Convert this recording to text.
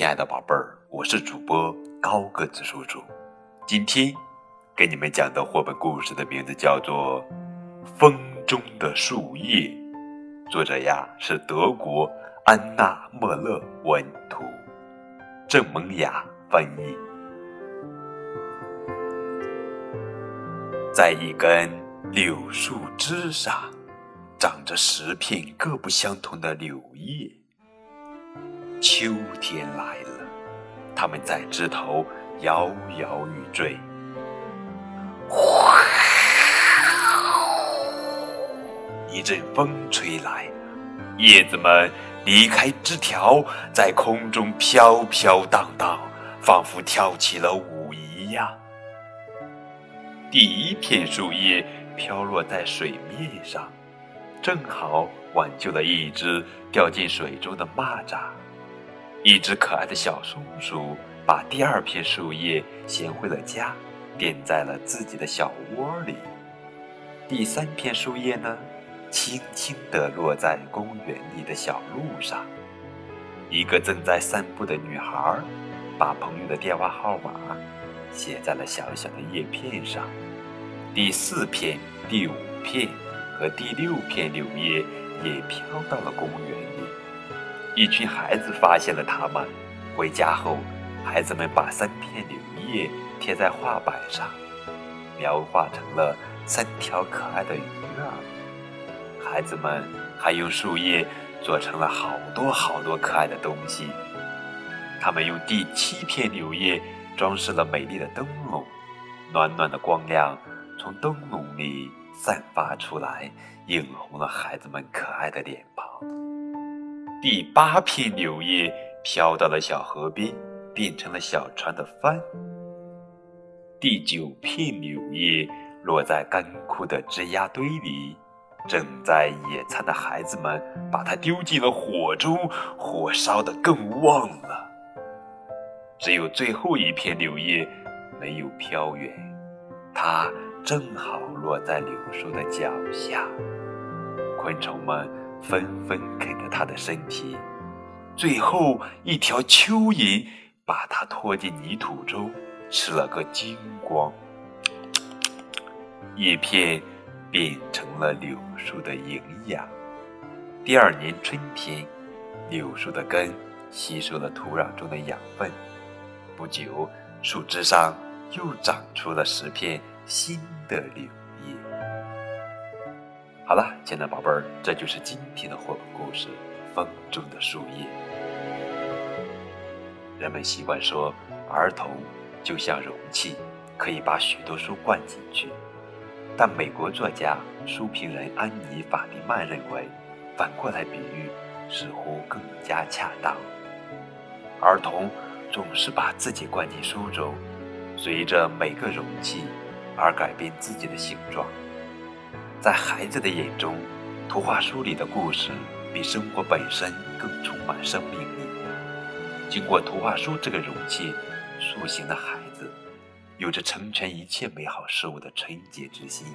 亲爱的宝贝儿，我是主播高个子叔叔。今天给你们讲的绘本故事的名字叫做《风中的树叶》，作者呀是德国安娜·莫勒文图，郑萌雅翻译。在一根柳树枝上，长着十片各不相同的柳叶。秋天来了，它们在枝头摇摇欲坠。一阵风吹来，叶子们离开枝条，在空中飘飘荡荡，仿佛跳起了舞一样。第一片树叶飘落在水面上，正好挽救了一只掉进水中的蚂蚱。一只可爱的小松鼠把第二片树叶衔回了家，垫在了自己的小窝里。第三片树叶呢，轻轻地落在公园里的小路上。一个正在散步的女孩，把朋友的电话号码。写在了小小的叶片上。第四片、第五片和第六片柳叶也飘到了公园里。一群孩子发现了它们。回家后，孩子们把三片柳叶贴在画板上，描画成了三条可爱的鱼儿。孩子们还用树叶做成了好多好多可爱的东西。他们用第七片柳叶。装饰了美丽的灯笼，暖暖的光亮从灯笼里散发出来，映红了孩子们可爱的脸。第八片柳叶飘到了小河边，变成了小船的帆。第九片柳叶落在干枯的枝桠堆里，正在野餐的孩子们把它丢进了火中，火烧得更旺了。只有最后一片柳叶没有飘远，它正好落在柳树的脚下。昆虫们纷纷啃着它的身体，最后一条蚯蚓把它拖进泥土中，吃了个精光。叶片变成了柳树的营养。第二年春天，柳树的根吸收了土壤中的养分。不久，树枝上又长出了十片新的柳。好了，亲爱的宝贝儿，这就是今天的绘本故事《风中的树叶》。人们习惯说，儿童就像容器，可以把许多书灌进去。但美国作家、书评人安妮·法蒂曼认为，反过来比喻似乎更加恰当。儿童。总是把自己灌进书中，随着每个容器而改变自己的形状。在孩子的眼中，图画书里的故事比生活本身更充满生命力。经过图画书这个容器塑形的孩子，有着成全一切美好事物的纯洁之心。